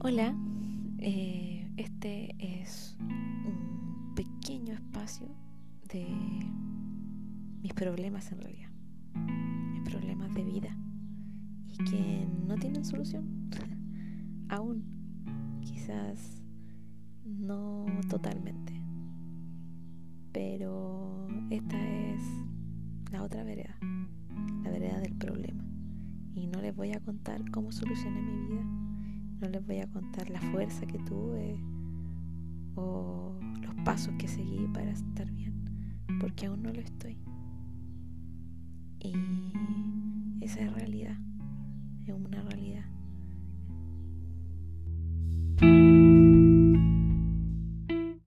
Hola, eh, este es un pequeño espacio de mis problemas en realidad, mis problemas de vida. Y que no tienen solución. Aún, quizás no totalmente, pero esta es la otra vereda, la vereda del problema. Y no les voy a contar cómo solucioné mi vida no les voy a contar la fuerza que tuve o los pasos que seguí para estar bien, porque aún no lo estoy. Y esa es realidad, es una realidad.